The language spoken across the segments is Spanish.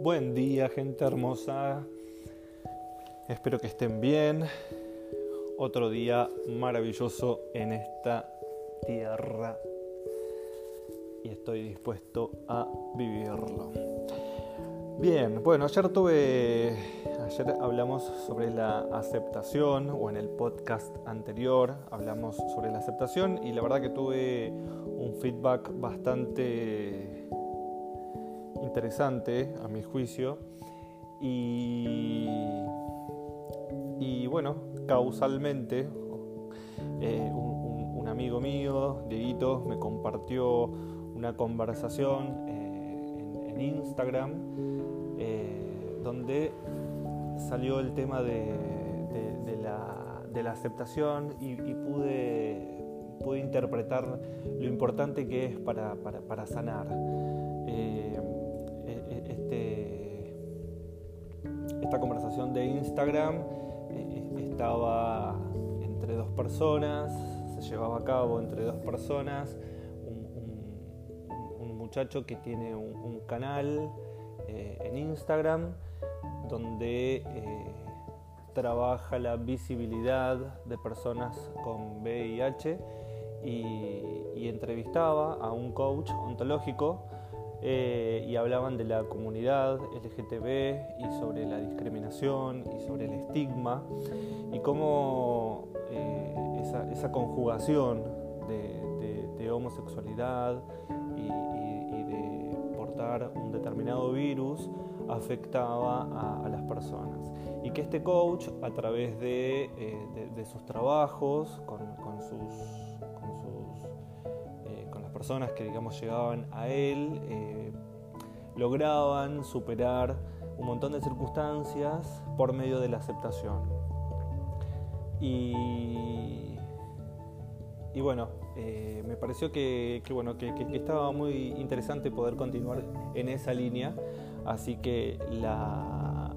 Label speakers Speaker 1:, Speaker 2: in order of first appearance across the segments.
Speaker 1: Buen día, gente hermosa. Espero que estén bien. Otro día maravilloso en esta tierra y estoy dispuesto a vivirlo. Bien, bueno, ayer tuve, ayer hablamos sobre la aceptación o en el podcast anterior hablamos sobre la aceptación y la verdad que tuve un feedback bastante interesante a mi juicio y, y bueno, causalmente eh, un, amigo mío, Dieguito, me compartió una conversación eh, en, Instagram eh, donde salió el tema de, la, aceptación y, pude, pude, interpretar lo importante que es para, para sanar. Esta conversación de Instagram eh, estaba entre dos personas, se llevaba a cabo entre dos personas, un, muchacho que tiene un, canal eh, en Instagram donde eh, trabaja la visibilidad de personas con VIH y entrevistaba a un coach ontológico eh, y hablaban de la comunidad LGTB y sobre la discriminación y sobre el estigma y cómo eh, esa, conjugación de, homosexualidad y, de portar un determinado virus afectaba a, las personas. Y que este coach a través de, eh, sus trabajos con sus personas que digamos llegaban a él eh, lograban superar un montón de circunstancias por medio de la aceptación. Y, y bueno, eh, me pareció que, bueno, que, estaba muy interesante poder continuar en esa línea, así que la,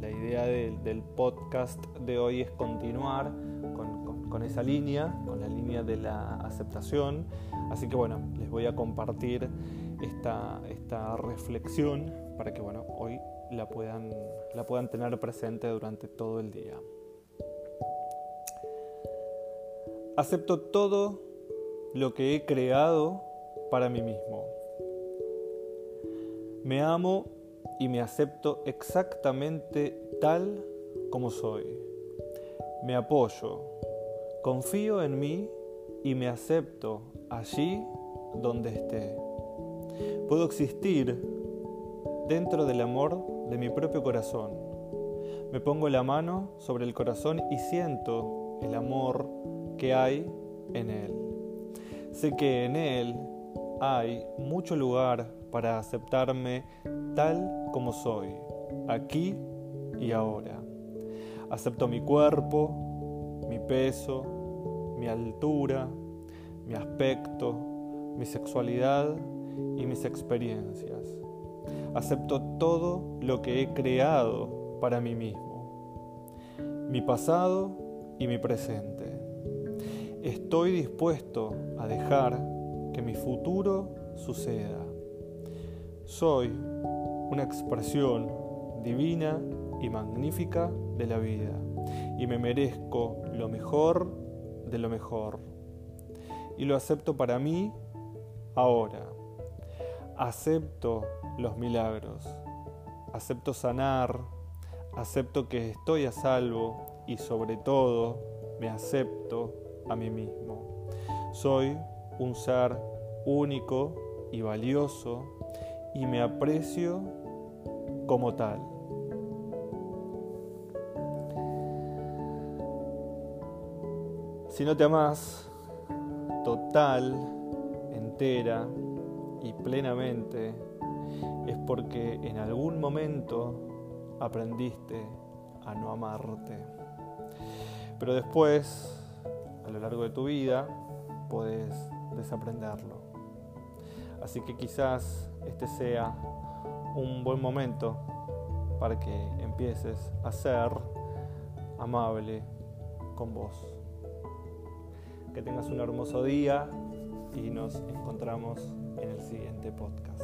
Speaker 1: la, idea del podcast de hoy es continuar con esa línea, con la línea de la aceptación. Así que bueno, les voy a compartir esta, esta reflexión para que bueno, hoy la puedan, la puedan tener presente durante todo el día. Acepto todo lo que he creado para mí mismo. Me amo y me acepto exactamente tal como soy. Me apoyo, Confío en mí y me acepto allí donde esté. Puedo existir dentro del amor de mi propio corazón. Me pongo la mano sobre el corazón y siento el amor que hay en él. Sé que en él hay mucho lugar para aceptarme tal como soy, aquí y ahora. Acepto mi cuerpo, mi peso, mi altura, mi aspecto, mi sexualidad y mis experiencias. Acepto todo lo que he creado para mí mismo, mi pasado y mi presente. Estoy dispuesto a dejar que mi futuro suceda. Soy una expresión divina y magnífica de la vida y me merezco lo mejor de lo mejor. Y lo acepto para mí ahora. Acepto los milagros. Acepto sanar. Acepto que estoy a salvo y sobre todo me acepto a mí mismo. Soy un ser único y valioso y me aprecio como tal. Si no te amas total, entera y plenamente, es porque en algún momento aprendiste a no amarte. Pero después, a lo largo de tu vida, puedes desaprenderlo. Así que quizás este sea un buen momento para que empieces a ser amable con vos. Que tengas un hermoso día y nos encontramos en el siguiente podcast.